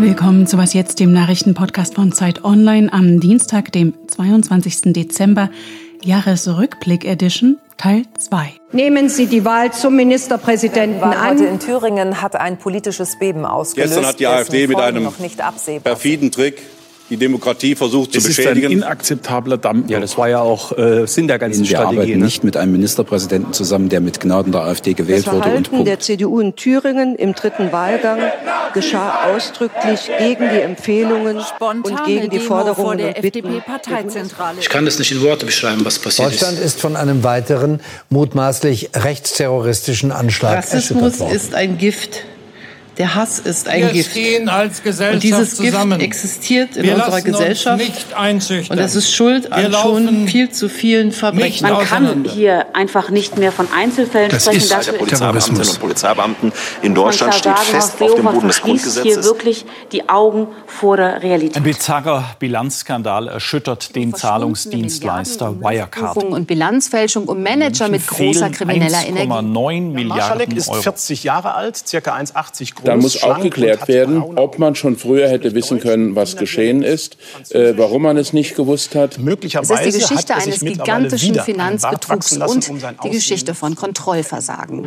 Willkommen zu Was jetzt, dem Nachrichtenpodcast von Zeit Online am Dienstag, dem 22. Dezember, Jahresrückblick Edition, Teil 2. Nehmen Sie die Wahl zum Ministerpräsidenten an. Heute in Thüringen hat ein politisches Beben ausgelöst. Gestern hat die AfD mit einem perfiden Trick die Demokratie versucht zu es beschädigen. Ist ein inakzeptabler Dampf. Ja, das war ja auch äh, Sinn der ganzen Wir Strategie. arbeiten ne? nicht mit einem Ministerpräsidenten zusammen, der mit Gnaden der AfD gewählt das wurde. Verhalten Und der CDU in Thüringen im dritten Wahlgang geschah ausdrücklich gegen die Empfehlungen Spontane und gegen die Demo Forderungen der und Bitten FDP-Parteizentrale. Ich kann das nicht in Worte beschreiben, was passiert Deutschland ist. ist von einem weiteren mutmaßlich rechtsterroristischen Anschlag Rassismus ist ein Gift. Der Hass ist ein wir Gift. Stehen als Gesellschaft und dieses zusammen. Gift existiert in wir unserer Gesellschaft. Uns nicht einschüchtern. Und es ist Schuld an schon viel zu vielen Verbrechen. Man kann hier einfach nicht mehr von Einzelfällen das sprechen. Ist der Polizeibeamtinnen und Polizeibeamten in Deutschland steht sagen, fest auf dem Boden des Grundgesetzes. hier wirklich die Augen vor der Realität. Ein bizarrer Bilanzskandal erschüttert den Zahlungsdienstleister Wirecard. und Bilanzfälschung um Manager mit großer krimineller Energie. 1,9 Milliarden Marschalek ist Euro. 40 Jahre alt, circa 1,80 groß. Da muss auch geklärt werden, ob man schon früher hätte wissen können, was geschehen ist, äh, warum man es nicht gewusst hat. Möglicherweise Es ist die Geschichte hat er sich eines gigantischen Finanzbetrugs und um die Geschichte von Kontrollversagen.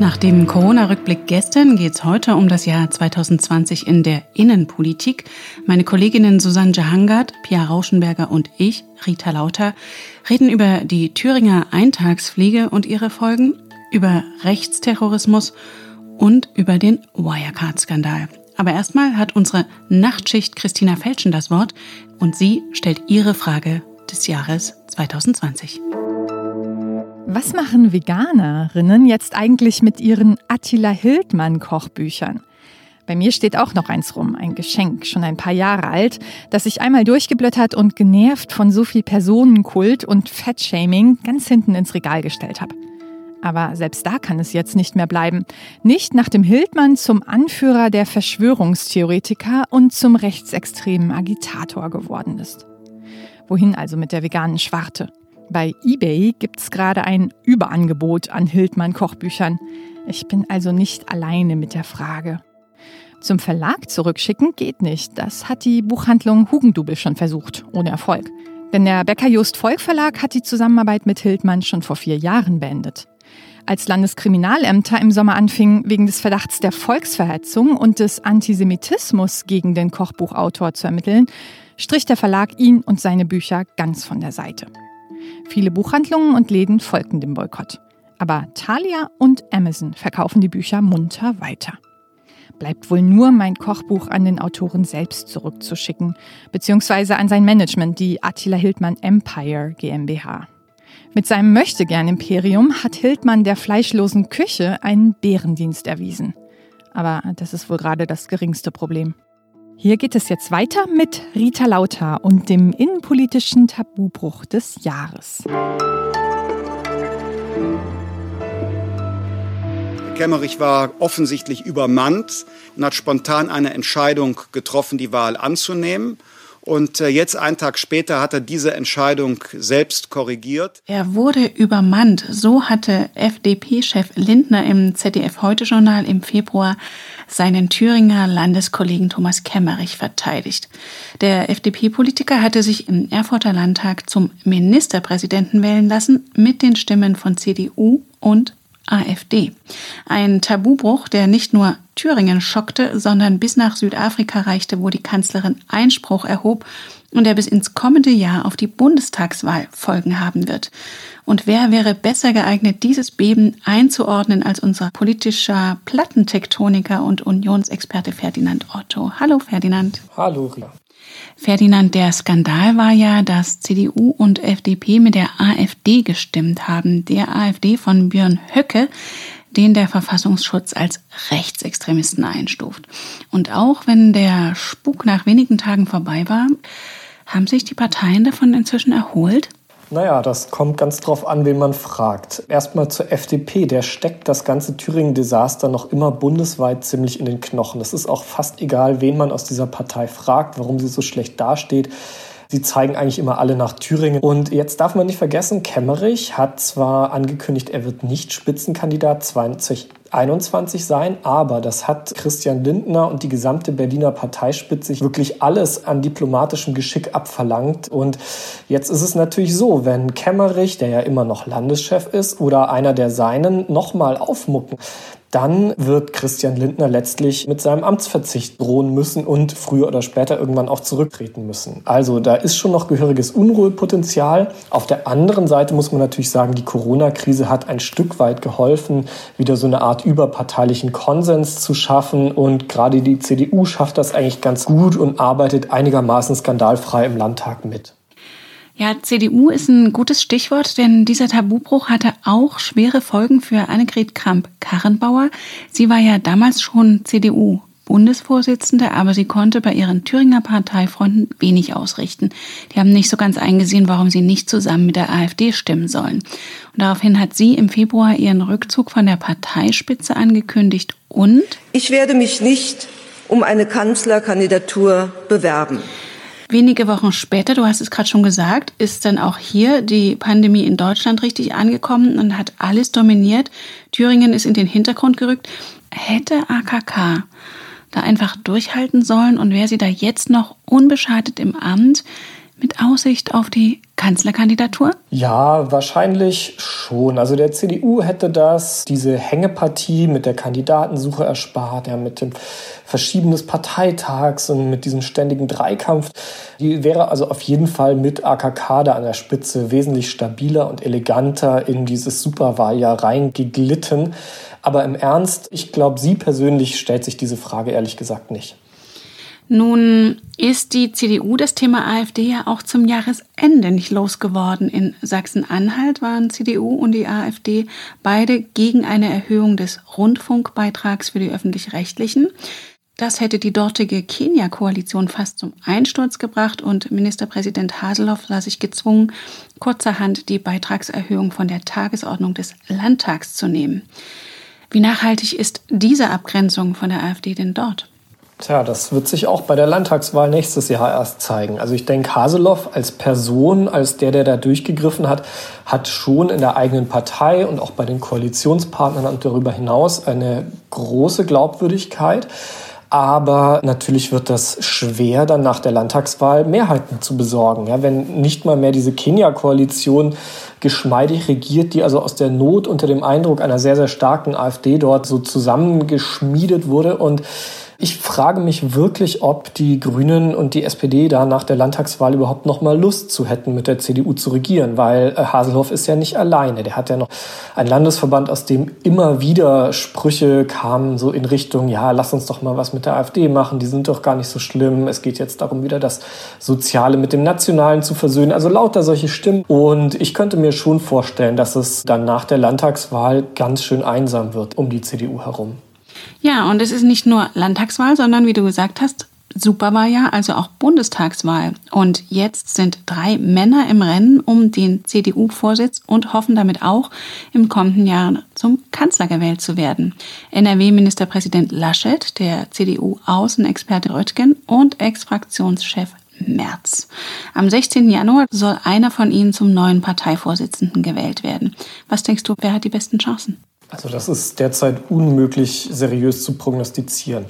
Nach dem Corona-Rückblick gestern geht es heute um das Jahr 2020 in der Innenpolitik. Meine Kolleginnen Susanne Jahangard, Pia Rauschenberger und ich, Rita Lauter, reden über die Thüringer Eintagsfliege und ihre Folgen, über Rechtsterrorismus und über den Wirecard-Skandal. Aber erstmal hat unsere Nachtschicht Christina Felschen das Wort und sie stellt ihre Frage des Jahres 2020. Was machen Veganerinnen jetzt eigentlich mit ihren Attila Hildmann Kochbüchern? Bei mir steht auch noch eins rum, ein Geschenk, schon ein paar Jahre alt, das ich einmal durchgeblättert und genervt von so viel Personenkult und Fettshaming ganz hinten ins Regal gestellt habe. Aber selbst da kann es jetzt nicht mehr bleiben. Nicht nachdem Hildmann zum Anführer der Verschwörungstheoretiker und zum rechtsextremen Agitator geworden ist. Wohin also mit der veganen Schwarte? Bei eBay gibt es gerade ein Überangebot an Hildmann-Kochbüchern. Ich bin also nicht alleine mit der Frage. Zum Verlag zurückschicken geht nicht. Das hat die Buchhandlung Hugendubel schon versucht, ohne Erfolg. Denn der Becker Just Volk Verlag hat die Zusammenarbeit mit Hildmann schon vor vier Jahren beendet. Als Landeskriminalämter im Sommer anfingen, wegen des Verdachts der Volksverhetzung und des Antisemitismus gegen den Kochbuchautor zu ermitteln, strich der Verlag ihn und seine Bücher ganz von der Seite. Viele Buchhandlungen und Läden folgten dem Boykott. Aber Thalia und Amazon verkaufen die Bücher munter weiter. Bleibt wohl nur mein Kochbuch an den Autoren selbst zurückzuschicken, beziehungsweise an sein Management, die Attila Hildmann Empire GmbH. Mit seinem Möchtegern-Imperium hat Hildmann der fleischlosen Küche einen Bärendienst erwiesen. Aber das ist wohl gerade das geringste Problem. Hier geht es jetzt weiter mit Rita Lauter und dem innenpolitischen Tabubruch des Jahres. Kemmerich war offensichtlich übermannt und hat spontan eine Entscheidung getroffen, die Wahl anzunehmen. Und äh, jetzt, einen Tag später, hat er diese Entscheidung selbst korrigiert. Er wurde übermannt. So hatte FDP-Chef Lindner im ZDF-Heute-Journal im Februar seinen Thüringer Landeskollegen Thomas Kemmerich verteidigt. Der FDP-Politiker hatte sich im Erfurter Landtag zum Ministerpräsidenten wählen lassen mit den Stimmen von CDU und AfD. Ein Tabubruch, der nicht nur Thüringen schockte, sondern bis nach Südafrika reichte, wo die Kanzlerin Einspruch erhob und der bis ins kommende Jahr auf die Bundestagswahl Folgen haben wird. Und wer wäre besser geeignet, dieses Beben einzuordnen als unser politischer Plattentektoniker und Unionsexperte Ferdinand Otto? Hallo Ferdinand. Hallo Ria. Ferdinand, der Skandal war ja, dass CDU und FDP mit der AfD gestimmt haben. Der AfD von Björn Höcke, den der Verfassungsschutz als Rechtsextremisten einstuft. Und auch wenn der Spuk nach wenigen Tagen vorbei war, haben sich die Parteien davon inzwischen erholt? Naja, das kommt ganz drauf an, wen man fragt. Erstmal zur FDP. Der steckt das ganze Thüringen-Desaster noch immer bundesweit ziemlich in den Knochen. Es ist auch fast egal, wen man aus dieser Partei fragt, warum sie so schlecht dasteht. Sie zeigen eigentlich immer alle nach Thüringen. Und jetzt darf man nicht vergessen, Kemmerich hat zwar angekündigt, er wird nicht Spitzenkandidat 21 sein, aber das hat Christian Lindner und die gesamte Berliner Parteispitze wirklich alles an diplomatischem Geschick abverlangt. Und jetzt ist es natürlich so, wenn Kemmerich, der ja immer noch Landeschef ist, oder einer der Seinen nochmal aufmucken, dann wird Christian Lindner letztlich mit seinem Amtsverzicht drohen müssen und früher oder später irgendwann auch zurücktreten müssen. Also da ist schon noch gehöriges Unruhepotenzial. Auf der anderen Seite muss man natürlich sagen, die Corona-Krise hat ein Stück weit geholfen, wieder so eine Art überparteilichen Konsens zu schaffen. Und gerade die CDU schafft das eigentlich ganz gut und arbeitet einigermaßen skandalfrei im Landtag mit. Ja, CDU ist ein gutes Stichwort, denn dieser Tabubruch hatte auch schwere Folgen für Annegret Kramp-Karrenbauer. Sie war ja damals schon CDU Bundesvorsitzende, aber sie konnte bei ihren Thüringer Parteifreunden wenig ausrichten. Die haben nicht so ganz eingesehen, warum sie nicht zusammen mit der AfD stimmen sollen. Und daraufhin hat sie im Februar ihren Rückzug von der Parteispitze angekündigt und Ich werde mich nicht um eine Kanzlerkandidatur bewerben. Wenige Wochen später, du hast es gerade schon gesagt, ist dann auch hier die Pandemie in Deutschland richtig angekommen und hat alles dominiert. Thüringen ist in den Hintergrund gerückt. Hätte AKK da einfach durchhalten sollen und wäre sie da jetzt noch unbeschadet im Amt mit Aussicht auf die Kanzlerkandidatur? Ja, wahrscheinlich schon. Also der CDU hätte das, diese Hängepartie mit der Kandidatensuche erspart, ja, mit dem Verschieben des Parteitags und mit diesem ständigen Dreikampf. Die wäre also auf jeden Fall mit AKK da an der Spitze wesentlich stabiler und eleganter in dieses Superwahljahr reingeglitten. Aber im Ernst, ich glaube, sie persönlich stellt sich diese Frage ehrlich gesagt nicht. Nun ist die CDU das Thema AfD ja auch zum Jahresende nicht losgeworden. In Sachsen-Anhalt waren CDU und die AfD beide gegen eine Erhöhung des Rundfunkbeitrags für die öffentlich-rechtlichen. Das hätte die dortige Kenia-Koalition fast zum Einsturz gebracht und Ministerpräsident Haseloff sah sich gezwungen, kurzerhand die Beitragserhöhung von der Tagesordnung des Landtags zu nehmen. Wie nachhaltig ist diese Abgrenzung von der AfD denn dort? Tja, das wird sich auch bei der Landtagswahl nächstes Jahr erst zeigen. Also ich denke, Haseloff als Person, als der, der da durchgegriffen hat, hat schon in der eigenen Partei und auch bei den Koalitionspartnern und darüber hinaus eine große Glaubwürdigkeit. Aber natürlich wird das schwer, dann nach der Landtagswahl Mehrheiten zu besorgen. Ja, wenn nicht mal mehr diese Kenia-Koalition geschmeidig regiert, die also aus der Not unter dem Eindruck einer sehr, sehr starken AfD dort so zusammengeschmiedet wurde und ich frage mich wirklich, ob die Grünen und die SPD da nach der Landtagswahl überhaupt noch mal Lust zu hätten, mit der CDU zu regieren, weil äh, Haselhoff ist ja nicht alleine. Der hat ja noch einen Landesverband, aus dem immer wieder Sprüche kamen, so in Richtung, ja, lass uns doch mal was mit der AfD machen, die sind doch gar nicht so schlimm. Es geht jetzt darum, wieder das Soziale mit dem Nationalen zu versöhnen. Also lauter solche Stimmen. Und ich könnte mir schon vorstellen, dass es dann nach der Landtagswahl ganz schön einsam wird um die CDU herum. Ja, und es ist nicht nur Landtagswahl, sondern wie du gesagt hast, Superwahljahr, also auch Bundestagswahl. Und jetzt sind drei Männer im Rennen um den CDU-Vorsitz und hoffen damit auch, im kommenden Jahr zum Kanzler gewählt zu werden. NRW-Ministerpräsident Laschet, der CDU-Außenexperte Röttgen und Ex-Fraktionschef Merz. Am 16. Januar soll einer von ihnen zum neuen Parteivorsitzenden gewählt werden. Was denkst du, wer hat die besten Chancen? Also das ist derzeit unmöglich seriös zu prognostizieren.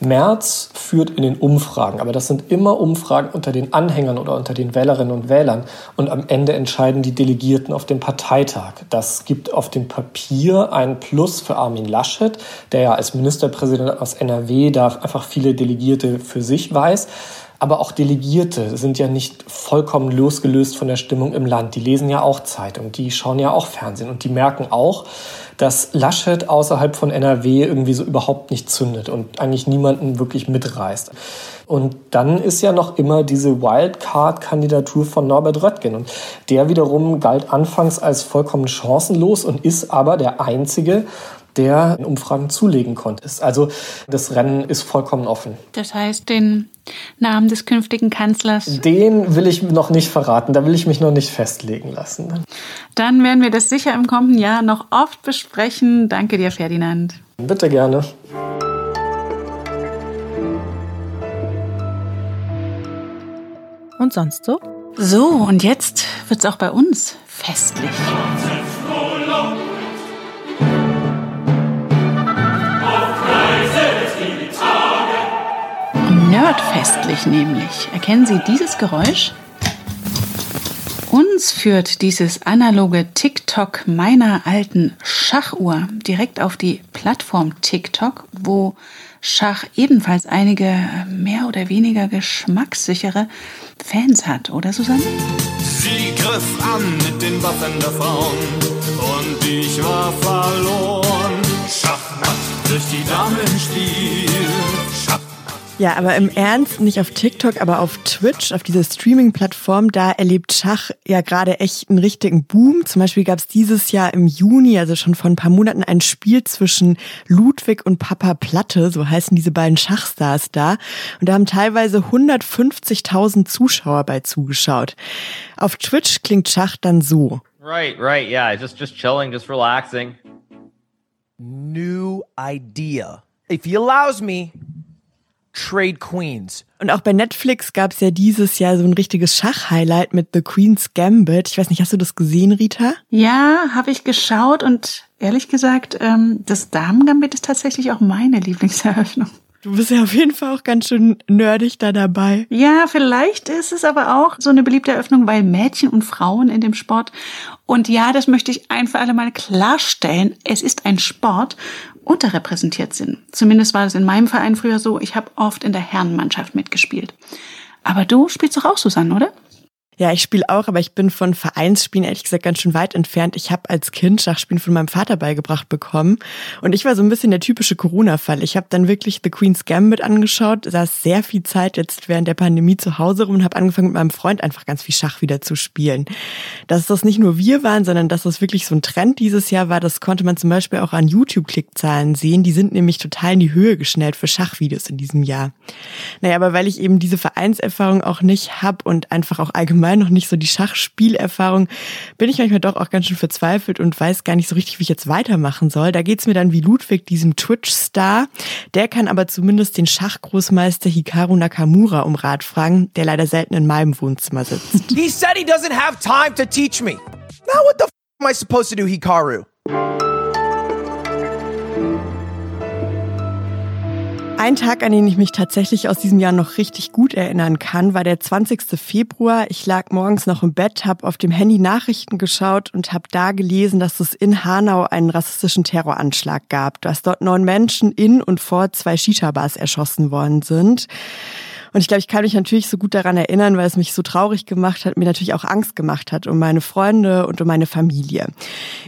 Merz führt in den Umfragen, aber das sind immer Umfragen unter den Anhängern oder unter den Wählerinnen und Wählern. Und am Ende entscheiden die Delegierten auf dem Parteitag. Das gibt auf dem Papier ein Plus für Armin Laschet, der ja als Ministerpräsident aus NRW da einfach viele Delegierte für sich weiß. Aber auch Delegierte sind ja nicht vollkommen losgelöst von der Stimmung im Land. Die lesen ja auch Zeitung, die schauen ja auch Fernsehen und die merken auch, dass Laschet außerhalb von NRW irgendwie so überhaupt nicht zündet und eigentlich niemanden wirklich mitreißt. Und dann ist ja noch immer diese Wildcard-Kandidatur von Norbert Röttgen. Und der wiederum galt anfangs als vollkommen chancenlos und ist aber der einzige, der in Umfragen zulegen konnte. Also das Rennen ist vollkommen offen. Das heißt, den Namen des künftigen Kanzlers? Den will ich noch nicht verraten, da will ich mich noch nicht festlegen lassen. Dann werden wir das sicher im kommenden Jahr noch oft besprechen. Danke dir, Ferdinand. Bitte gerne. Und sonst so? So, und jetzt wird's auch bei uns festlich. Hört festlich nämlich. Erkennen Sie dieses Geräusch? Uns führt dieses analoge TikTok meiner alten Schachuhr direkt auf die Plattform TikTok, wo Schach ebenfalls einige mehr oder weniger geschmackssichere Fans hat, oder Susanne? Sie griff an mit den Waffen der Frauen und ich war verloren. Schachmatt durch die Damenspiel. Schach ja, aber im Ernst, nicht auf TikTok, aber auf Twitch, auf dieser Streaming-Plattform, da erlebt Schach ja gerade echt einen richtigen Boom. Zum Beispiel gab es dieses Jahr im Juni, also schon vor ein paar Monaten, ein Spiel zwischen Ludwig und Papa Platte, so heißen diese beiden Schachstars da. Und da haben teilweise 150.000 Zuschauer bei zugeschaut. Auf Twitch klingt Schach dann so. Right, right, yeah, just, just chilling, just relaxing. New idea. If he allows me, Trade Queens. Und auch bei Netflix gab es ja dieses Jahr so ein richtiges Schach-Highlight mit The Queen's Gambit. Ich weiß nicht, hast du das gesehen, Rita? Ja, habe ich geschaut und ehrlich gesagt, ähm, das Damen-Gambit ist tatsächlich auch meine Lieblingseröffnung. Du bist ja auf jeden Fall auch ganz schön nerdig da dabei. Ja, vielleicht ist es aber auch so eine beliebte Eröffnung, weil Mädchen und Frauen in dem Sport. Und ja, das möchte ich ein für alle Mal klarstellen. Es ist ein Sport unterrepräsentiert sind. Zumindest war das in meinem Verein früher so. Ich habe oft in der Herrenmannschaft mitgespielt. Aber du spielst doch auch, Susanne, oder? Ja, ich spiele auch, aber ich bin von Vereinsspielen ehrlich gesagt ganz schön weit entfernt. Ich habe als Kind Schachspielen von meinem Vater beigebracht bekommen und ich war so ein bisschen der typische Corona-Fall. Ich habe dann wirklich The Queen's Gambit angeschaut, saß sehr viel Zeit jetzt während der Pandemie zu Hause rum und habe angefangen mit meinem Freund einfach ganz viel Schach wieder zu spielen. Dass das nicht nur wir waren, sondern dass das wirklich so ein Trend dieses Jahr war, das konnte man zum Beispiel auch an YouTube-Klickzahlen sehen. Die sind nämlich total in die Höhe geschnellt für Schachvideos in diesem Jahr. Naja, aber weil ich eben diese Vereinserfahrung auch nicht habe und einfach auch allgemein allgemein noch nicht so die Schachspielerfahrung, bin ich manchmal doch auch ganz schön verzweifelt und weiß gar nicht so richtig, wie ich jetzt weitermachen soll. Da geht's mir dann wie Ludwig, diesem Twitch-Star. Der kann aber zumindest den Schachgroßmeister Hikaru Nakamura um Rat fragen, der leider selten in meinem Wohnzimmer sitzt. He said he doesn't have time to teach me. Now what the f am I supposed to do, Hikaru? Ein Tag, an den ich mich tatsächlich aus diesem Jahr noch richtig gut erinnern kann, war der 20. Februar. Ich lag morgens noch im Bett, habe auf dem Handy Nachrichten geschaut und habe da gelesen, dass es in Hanau einen rassistischen Terroranschlag gab, dass dort neun Menschen in und vor zwei Shisha-Bars erschossen worden sind. Und ich glaube, ich kann mich natürlich so gut daran erinnern, weil es mich so traurig gemacht hat, mir natürlich auch Angst gemacht hat um meine Freunde und um meine Familie.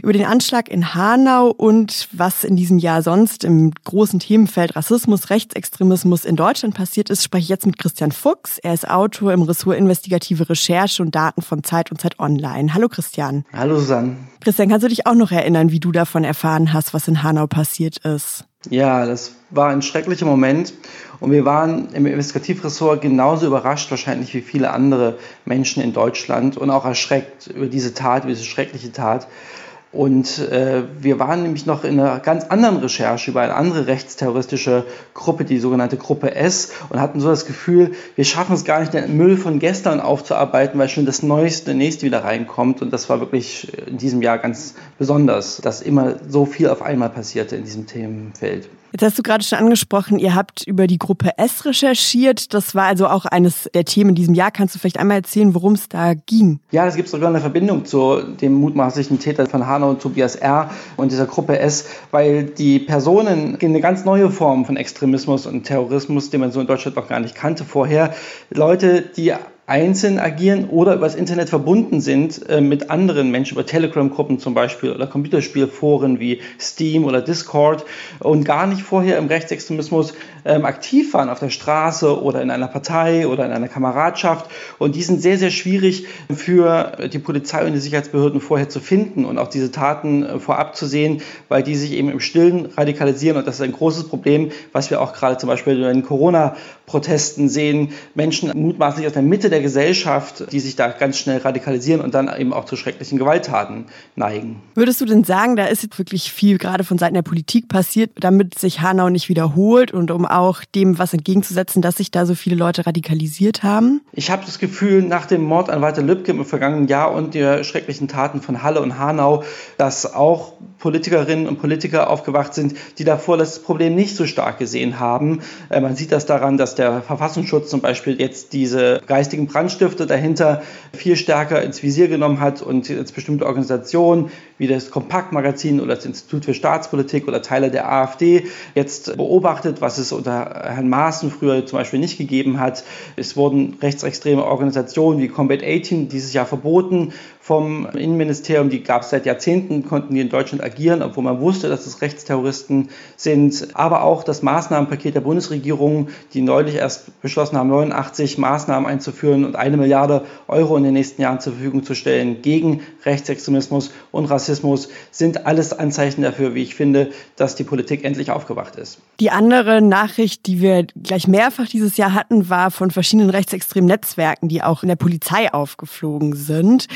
Über den Anschlag in Hanau und was in diesem Jahr sonst im großen Themenfeld Rassismus, Rechtsextremismus in Deutschland passiert ist, spreche ich jetzt mit Christian Fuchs. Er ist Autor im Ressort Investigative Recherche und Daten von Zeit und Zeit Online. Hallo Christian. Hallo Susanne. Christian, kannst du dich auch noch erinnern, wie du davon erfahren hast, was in Hanau passiert ist? Ja, das war ein schrecklicher Moment. Und wir waren im Investigativressort genauso überrascht wahrscheinlich wie viele andere Menschen in Deutschland und auch erschreckt über diese Tat, über diese schreckliche Tat. Und äh, wir waren nämlich noch in einer ganz anderen Recherche über eine andere rechtsterroristische Gruppe, die sogenannte Gruppe S, und hatten so das Gefühl, wir schaffen es gar nicht, den Müll von gestern aufzuarbeiten, weil schon das Neueste, Nächste wieder reinkommt. Und das war wirklich in diesem Jahr ganz besonders, dass immer so viel auf einmal passierte in diesem Themenfeld. Jetzt hast du gerade schon angesprochen, ihr habt über die Gruppe S recherchiert. Das war also auch eines der Themen in diesem Jahr. Kannst du vielleicht einmal erzählen, worum es da ging? Ja, es gibt sogar eine Verbindung zu dem mutmaßlichen Täter von Hanau und Tobias R. und dieser Gruppe S, weil die Personen eine ganz neue Form von Extremismus und Terrorismus, den man so in Deutschland noch gar nicht kannte vorher. Leute, die einzeln agieren oder übers Internet verbunden sind äh, mit anderen Menschen, über Telegram-Gruppen zum Beispiel oder Computerspielforen wie Steam oder Discord und gar nicht vorher im Rechtsextremismus ähm, aktiv waren auf der Straße oder in einer Partei oder in einer Kameradschaft. Und die sind sehr, sehr schwierig für die Polizei und die Sicherheitsbehörden vorher zu finden und auch diese Taten äh, vorab zu sehen, weil die sich eben im Stillen radikalisieren. Und das ist ein großes Problem, was wir auch gerade zum Beispiel in Corona-Protesten sehen. Menschen mutmaßlich aus der Mitte der Gesellschaft, die sich da ganz schnell radikalisieren und dann eben auch zu schrecklichen Gewalttaten neigen. Würdest du denn sagen, da ist jetzt wirklich viel gerade von Seiten der Politik passiert, damit sich Hanau nicht wiederholt und um auch dem was entgegenzusetzen, dass sich da so viele Leute radikalisiert haben? Ich habe das Gefühl, nach dem Mord an Walter Lübcke im vergangenen Jahr und der schrecklichen Taten von Halle und Hanau, dass auch Politikerinnen und Politiker aufgewacht sind, die davor das Problem nicht so stark gesehen haben. Äh, man sieht das daran, dass der Verfassungsschutz zum Beispiel jetzt diese geistigen Brandstifte dahinter viel stärker ins Visier genommen hat und jetzt bestimmte Organisationen wie das Kompaktmagazin oder das Institut für Staatspolitik oder Teile der AfD jetzt beobachtet, was es unter Herrn Maaßen früher zum Beispiel nicht gegeben hat. Es wurden rechtsextreme Organisationen wie Combat 18 dieses Jahr verboten vom Innenministerium. Die gab es seit Jahrzehnten, konnten die in Deutschland agieren, obwohl man wusste, dass es Rechtsterroristen sind. Aber auch das Maßnahmenpaket der Bundesregierung, die neulich erst beschlossen haben, 89 Maßnahmen einzuführen und eine Milliarde Euro in den nächsten Jahren zur Verfügung zu stellen gegen Rechtsextremismus und Rassismus, sind alles Anzeichen dafür, wie ich finde, dass die Politik endlich aufgewacht ist. Die andere Nachricht, die wir gleich mehrfach dieses Jahr hatten, war von verschiedenen rechtsextremen Netzwerken, die auch in der Polizei aufgeflogen sind.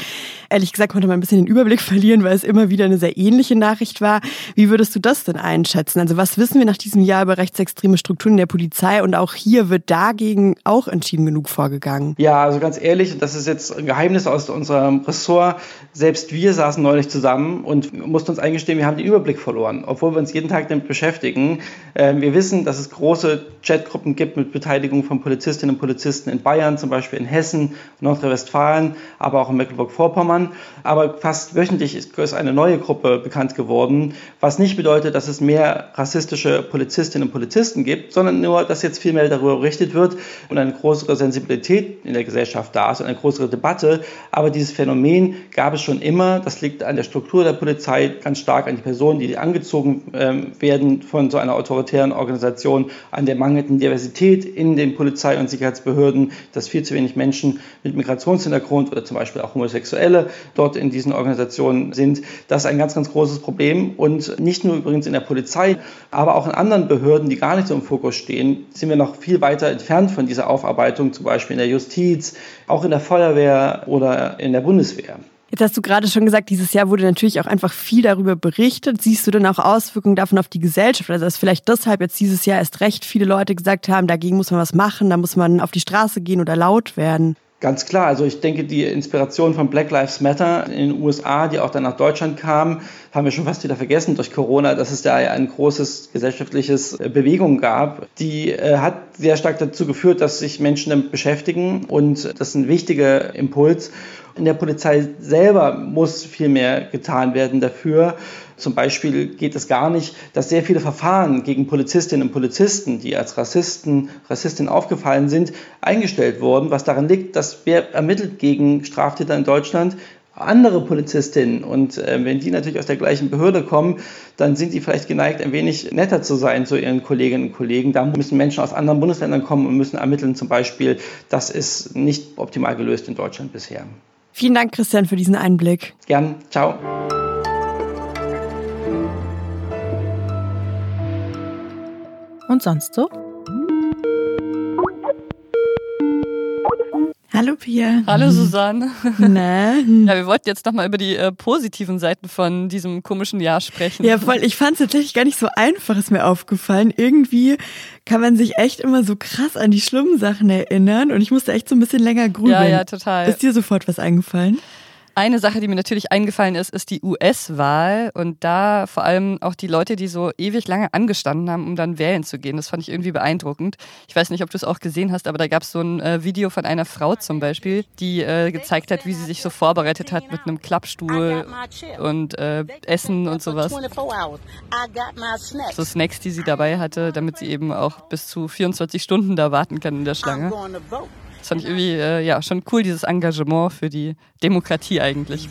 Ehrlich gesagt konnte man ein bisschen den Überblick verlieren, weil es immer wieder eine sehr ähnliche Nachricht war. Wie würdest du das denn einschätzen? Also was wissen wir nach diesem Jahr über rechtsextreme Strukturen in der Polizei und auch hier wird dagegen auch entschieden genug vorgegangen? Ja, also ganz ehrlich, das ist jetzt ein Geheimnis aus unserem Ressort. Selbst wir saßen neulich zusammen und mussten uns eingestehen, wir haben den Überblick verloren, obwohl wir uns jeden Tag damit beschäftigen. Ähm, wir wissen, dass es große Chatgruppen gibt mit Beteiligung von Polizistinnen und Polizisten in Bayern, zum Beispiel in Hessen, Nordrhein-Westfalen, aber auch in Mecklenburg-Vorpommern. Vorpommern. Aber fast wöchentlich ist eine neue Gruppe bekannt geworden, was nicht bedeutet, dass es mehr rassistische Polizistinnen und Polizisten gibt, sondern nur, dass jetzt viel mehr darüber berichtet wird und eine größere Sensibilität in der Gesellschaft da ist und eine größere Debatte. Aber dieses Phänomen gab es schon immer. Das liegt an der Struktur der Polizei, ganz stark an die Personen, die angezogen ähm, werden von so einer autoritären Organisation, an der mangelnden Diversität in den Polizei- und Sicherheitsbehörden, dass viel zu wenig Menschen mit Migrationshintergrund oder zum Beispiel auch Homosexuelle dort in diesen Organisationen sind. Das ist ein ganz, ganz großes Problem. Und nicht nur übrigens in der Polizei, aber auch in anderen Behörden, die gar nicht so im Fokus stehen, sind wir noch viel weiter entfernt von dieser Aufarbeitung, zum Beispiel in der Justiz, auch in der Feuerwehr oder in der Bundeswehr. Jetzt hast du gerade schon gesagt, dieses Jahr wurde natürlich auch einfach viel darüber berichtet. Siehst du denn auch Auswirkungen davon auf die Gesellschaft? Also dass vielleicht deshalb jetzt dieses Jahr erst recht viele Leute gesagt haben, dagegen muss man was machen, da muss man auf die Straße gehen oder laut werden? Ganz klar, also ich denke, die Inspiration von Black Lives Matter in den USA, die auch dann nach Deutschland kam, haben wir schon fast wieder vergessen durch Corona, dass es da ja ein großes gesellschaftliches äh, Bewegung gab. Die äh, hat sehr stark dazu geführt, dass sich Menschen damit beschäftigen und das ist ein wichtiger Impuls. In der Polizei selber muss viel mehr getan werden dafür. Zum Beispiel geht es gar nicht, dass sehr viele Verfahren gegen Polizistinnen und Polizisten, die als Rassisten, Rassistinnen aufgefallen sind, eingestellt wurden, was daran liegt, dass wer ermittelt gegen Straftäter in Deutschland andere Polizistinnen. Und äh, wenn die natürlich aus der gleichen Behörde kommen, dann sind die vielleicht geneigt, ein wenig netter zu sein zu ihren Kolleginnen und Kollegen. Da müssen Menschen aus anderen Bundesländern kommen und müssen ermitteln zum Beispiel. Das ist nicht optimal gelöst in Deutschland bisher. Vielen Dank, Christian, für diesen Einblick. Gern. Ciao. Und sonst so? Hallo Pia. Hallo Susanne. Na? Ja, wir wollten jetzt nochmal über die äh, positiven Seiten von diesem komischen Jahr sprechen. Ja, voll. Ich fand es tatsächlich gar nicht so einfach, ist mir aufgefallen. Irgendwie kann man sich echt immer so krass an die schlimmen Sachen erinnern und ich musste echt so ein bisschen länger grübeln. Ja, ja, total. Ist dir sofort was eingefallen? Eine Sache, die mir natürlich eingefallen ist, ist die US-Wahl und da vor allem auch die Leute, die so ewig lange angestanden haben, um dann wählen zu gehen. Das fand ich irgendwie beeindruckend. Ich weiß nicht, ob du es auch gesehen hast, aber da gab es so ein äh, Video von einer Frau zum Beispiel, die äh, gezeigt hat, wie sie sich so vorbereitet hat mit einem Klappstuhl und äh, Essen und sowas. So Snacks, die sie dabei hatte, damit sie eben auch bis zu 24 Stunden da warten kann in der Schlange. Das fand ich irgendwie äh, ja, schon cool, dieses Engagement für die Demokratie eigentlich.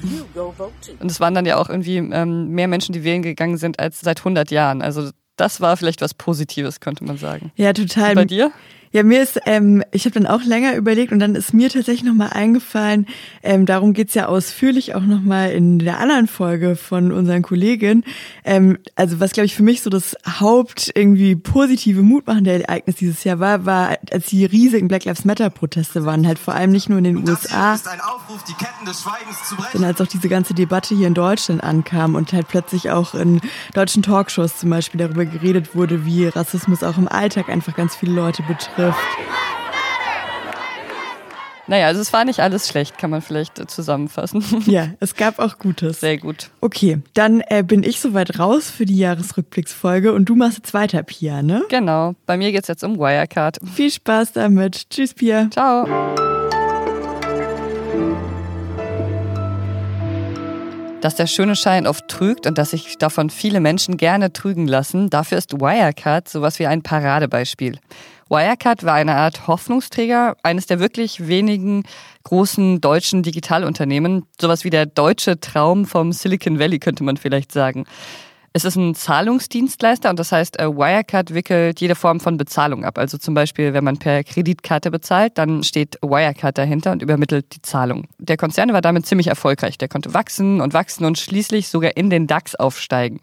Und es waren dann ja auch irgendwie ähm, mehr Menschen, die wählen gegangen sind als seit 100 Jahren. Also das war vielleicht was Positives, könnte man sagen. Ja, total. Und bei dir? Ja, mir ist, ähm, ich habe dann auch länger überlegt und dann ist mir tatsächlich nochmal eingefallen, ähm, darum geht's ja ausführlich auch nochmal in der anderen Folge von unseren Kolleginnen. Ähm, also was, glaube ich, für mich so das Haupt irgendwie positive mutmachende Ereignis dieses Jahr war, war, als die riesigen Black Lives Matter Proteste waren, halt vor allem nicht nur in den USA, Aufruf, sondern als auch diese ganze Debatte hier in Deutschland ankam und halt plötzlich auch in deutschen Talkshows zum Beispiel darüber geredet wurde, wie Rassismus auch im Alltag einfach ganz viele Leute betrifft. Naja, also es war nicht alles schlecht, kann man vielleicht zusammenfassen. Ja, es gab auch Gutes. Sehr gut. Okay, dann äh, bin ich soweit raus für die Jahresrückblicksfolge und du machst jetzt weiter, Pia, ne? Genau. Bei mir geht's jetzt um Wirecard. Viel Spaß damit. Tschüss, Pia. Ciao. Dass der schöne Schein oft trügt und dass sich davon viele Menschen gerne trügen lassen, dafür ist Wirecard sowas wie ein Paradebeispiel. Wirecard war eine Art Hoffnungsträger, eines der wirklich wenigen großen deutschen Digitalunternehmen, sowas wie der deutsche Traum vom Silicon Valley könnte man vielleicht sagen. Es ist ein Zahlungsdienstleister und das heißt, äh, Wirecard wickelt jede Form von Bezahlung ab. Also zum Beispiel, wenn man per Kreditkarte bezahlt, dann steht Wirecard dahinter und übermittelt die Zahlung. Der Konzern war damit ziemlich erfolgreich. Der konnte wachsen und wachsen und schließlich sogar in den DAX aufsteigen.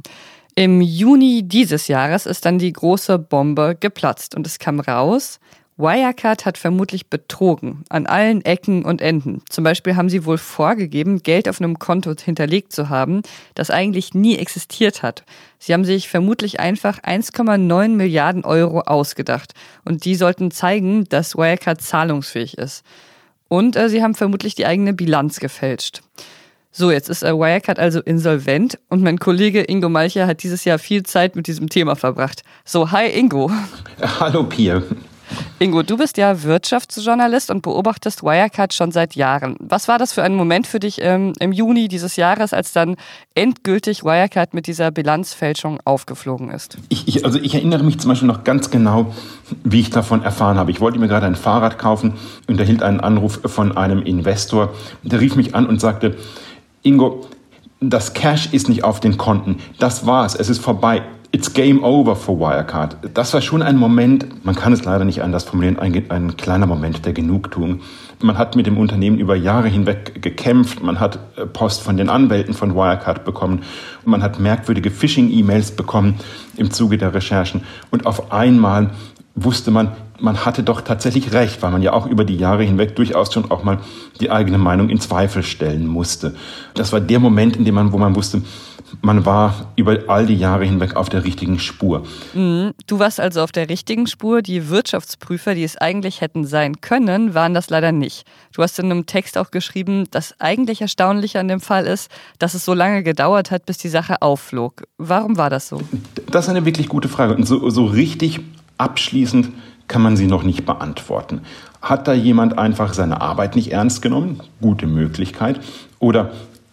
Im Juni dieses Jahres ist dann die große Bombe geplatzt und es kam raus, Wirecard hat vermutlich betrogen an allen Ecken und Enden. Zum Beispiel haben sie wohl vorgegeben, Geld auf einem Konto hinterlegt zu haben, das eigentlich nie existiert hat. Sie haben sich vermutlich einfach 1,9 Milliarden Euro ausgedacht und die sollten zeigen, dass Wirecard zahlungsfähig ist. Und äh, sie haben vermutlich die eigene Bilanz gefälscht. So, jetzt ist äh, Wirecard also insolvent und mein Kollege Ingo Malcher hat dieses Jahr viel Zeit mit diesem Thema verbracht. So, hi Ingo. Hallo Pia. Ingo, du bist ja Wirtschaftsjournalist und beobachtest Wirecard schon seit Jahren. Was war das für ein Moment für dich ähm, im Juni dieses Jahres, als dann endgültig Wirecard mit dieser Bilanzfälschung aufgeflogen ist? Ich, ich, also ich erinnere mich zum Beispiel noch ganz genau, wie ich davon erfahren habe. Ich wollte mir gerade ein Fahrrad kaufen und erhielt einen Anruf von einem Investor. Der rief mich an und sagte, Ingo, das Cash ist nicht auf den Konten. Das war's. Es ist vorbei. It's game over for Wirecard. Das war schon ein Moment, man kann es leider nicht anders formulieren, ein, ein, kleiner Moment der Genugtuung. Man hat mit dem Unternehmen über Jahre hinweg gekämpft, man hat äh, Post von den Anwälten von Wirecard bekommen, man hat merkwürdige Phishing-E-Mails bekommen im Zuge der Recherchen und auf einmal wusste man, man hatte doch tatsächlich recht, weil man ja auch über die Jahre hinweg durchaus schon auch mal die eigene Meinung in Zweifel stellen musste. Das war der Moment, in dem man, wo man wusste, man war über all die Jahre hinweg auf der richtigen Spur. Mhm. Du warst also auf der richtigen Spur. Die Wirtschaftsprüfer, die es eigentlich hätten sein können, waren das leider nicht. Du hast in einem Text auch geschrieben, dass eigentlich erstaunlich an dem Fall ist, dass es so lange gedauert hat, bis die Sache aufflog. Warum war das so? Das ist eine wirklich gute Frage. Und so, so richtig abschließend kann man sie noch nicht beantworten. Hat da jemand einfach seine Arbeit nicht ernst genommen? Gute Möglichkeit. Oder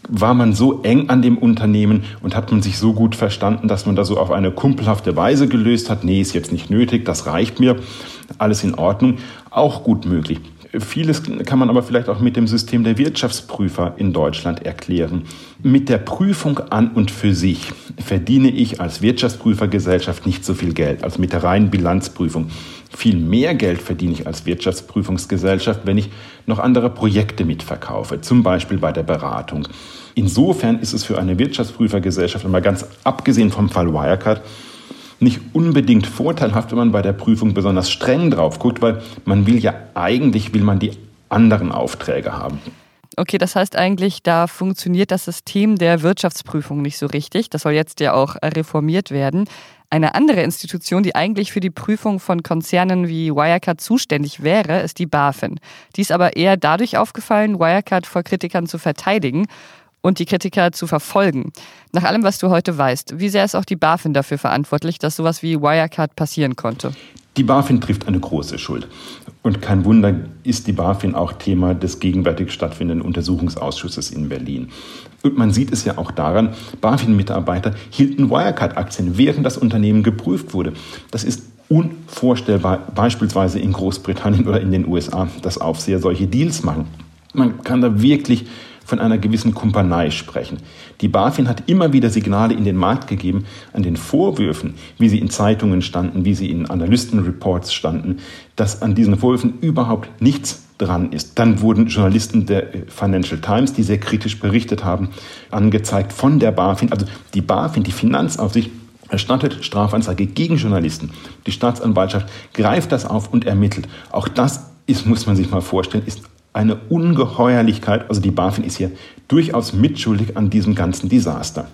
war man so eng an dem Unternehmen und hat man sich so gut verstanden, dass man das so auf eine kumpelhafte Weise gelöst hat? Nee, ist jetzt nicht nötig, das reicht mir. Alles in Ordnung. Auch gut möglich. Vieles kann man aber vielleicht auch mit dem System der Wirtschaftsprüfer in Deutschland erklären. Mit der Prüfung an und für sich verdiene ich als Wirtschaftsprüfergesellschaft nicht so viel Geld als mit der reinen Bilanzprüfung. Viel mehr Geld verdiene ich als Wirtschaftsprüfungsgesellschaft, wenn ich noch andere Projekte mitverkaufe, zum Beispiel bei der Beratung. Insofern ist es für eine Wirtschaftsprüfergesellschaft, einmal ganz abgesehen vom Fall Wirecard, nicht unbedingt vorteilhaft, wenn man bei der Prüfung besonders streng drauf guckt, weil man will ja eigentlich, will man die anderen Aufträge haben. Okay, das heißt eigentlich, da funktioniert das System der Wirtschaftsprüfung nicht so richtig. Das soll jetzt ja auch reformiert werden. Eine andere Institution, die eigentlich für die Prüfung von Konzernen wie Wirecard zuständig wäre, ist die BaFin. Die ist aber eher dadurch aufgefallen, Wirecard vor Kritikern zu verteidigen und die Kritiker zu verfolgen. Nach allem, was du heute weißt, wie sehr ist auch die BaFin dafür verantwortlich, dass sowas wie Wirecard passieren konnte? Die BaFin trifft eine große Schuld. Und kein Wunder ist die BaFin auch Thema des gegenwärtig stattfindenden Untersuchungsausschusses in Berlin. Und man sieht es ja auch daran, BaFin-Mitarbeiter hielten Wirecard-Aktien, während das Unternehmen geprüft wurde. Das ist unvorstellbar, beispielsweise in Großbritannien oder in den USA, dass Aufseher solche Deals machen. Man kann da wirklich von einer gewissen Kumpanei sprechen. Die BaFin hat immer wieder Signale in den Markt gegeben an den Vorwürfen, wie sie in Zeitungen standen, wie sie in Analystenreports standen, dass an diesen Vorwürfen überhaupt nichts dran ist. Dann wurden Journalisten der Financial Times, die sehr kritisch berichtet haben, angezeigt von der BaFin. Also die BaFin, die Finanzaufsicht, erstattet Strafanzeige gegen Journalisten. Die Staatsanwaltschaft greift das auf und ermittelt. Auch das ist, muss man sich mal vorstellen, ist eine Ungeheuerlichkeit. Also die BaFin ist hier durchaus mitschuldig an diesem ganzen Desaster.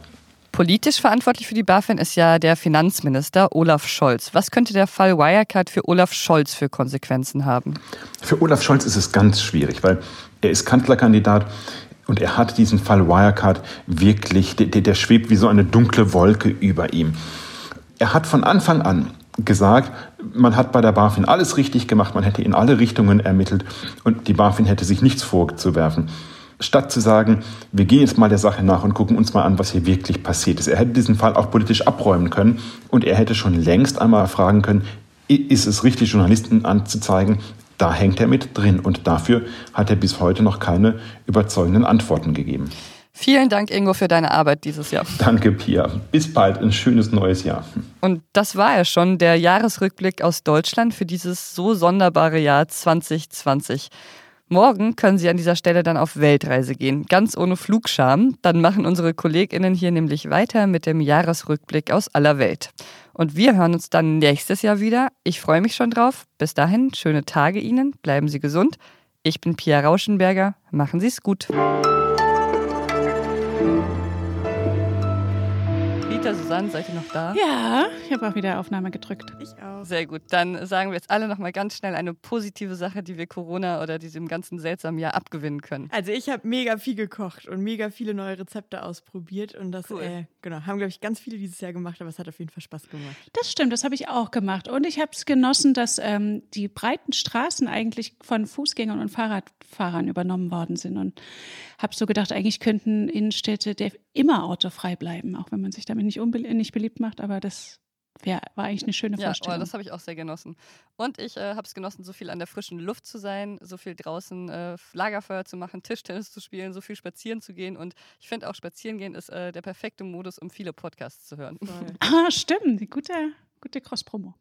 Politisch verantwortlich für die BaFin ist ja der Finanzminister Olaf Scholz. Was könnte der Fall Wirecard für Olaf Scholz für Konsequenzen haben? Für Olaf Scholz ist es ganz schwierig, weil er ist Kanzlerkandidat und er hat diesen Fall Wirecard wirklich, der, der schwebt wie so eine dunkle Wolke über ihm. Er hat von Anfang an gesagt, man hat bei der BaFin alles richtig gemacht, man hätte in alle Richtungen ermittelt und die BaFin hätte sich nichts vorzuwerfen. Statt zu sagen, wir gehen jetzt mal der Sache nach und gucken uns mal an, was hier wirklich passiert ist. Er hätte diesen Fall auch politisch abräumen können und er hätte schon längst einmal fragen können, ist es richtig, Journalisten anzuzeigen? Da hängt er mit drin und dafür hat er bis heute noch keine überzeugenden Antworten gegeben. Vielen Dank, Ingo, für deine Arbeit dieses Jahr. Danke, Pia. Bis bald, ein schönes neues Jahr. Und das war ja schon der Jahresrückblick aus Deutschland für dieses so sonderbare Jahr 2020. Morgen können Sie an dieser Stelle dann auf Weltreise gehen, ganz ohne Flugscham. Dann machen unsere KollegInnen hier nämlich weiter mit dem Jahresrückblick aus aller Welt. Und wir hören uns dann nächstes Jahr wieder. Ich freue mich schon drauf. Bis dahin, schöne Tage Ihnen, bleiben Sie gesund. Ich bin Pia Rauschenberger. Machen Sie es gut. Thank you. Rita, Susanne, seid ihr noch da? Ja, ich habe auch wieder Aufnahme gedrückt. Ich auch. Sehr gut. Dann sagen wir jetzt alle noch mal ganz schnell eine positive Sache, die wir Corona oder diesem ganzen seltsamen Jahr abgewinnen können. Also ich habe mega viel gekocht und mega viele neue Rezepte ausprobiert und das Cool. äh, genau haben glaube ich ganz viele dieses Jahr gemacht, aber es hat auf jeden Fall Spaß gemacht. Das stimmt, das habe ich auch gemacht. Und ich habe es genossen, dass ähm, die breiten Straßen eigentlich von Fußgängern und Fahrradfahrern übernommen worden sind. Und habe so gedacht, eigentlich könnten Innenstädte immer autofrei bleiben, auch wenn man sich damit nicht, nicht beliebt macht. Aber das wär, war eigentlich eine schöne Ja, oh, Vorstellung. das habe ich auch sehr genossen. Und ich äh, habe es genossen, so viel an der frischen Luft zu sein, so viel draußen äh, Lagerfeuer zu machen, Tischtennis zu spielen, so viel spazieren zu gehen. Und ich finde auch, spazieren gehen ist äh, der perfekte Modus, um viele Podcasts zu hören. ah, stimmt. Gute, gute Cross-Promo.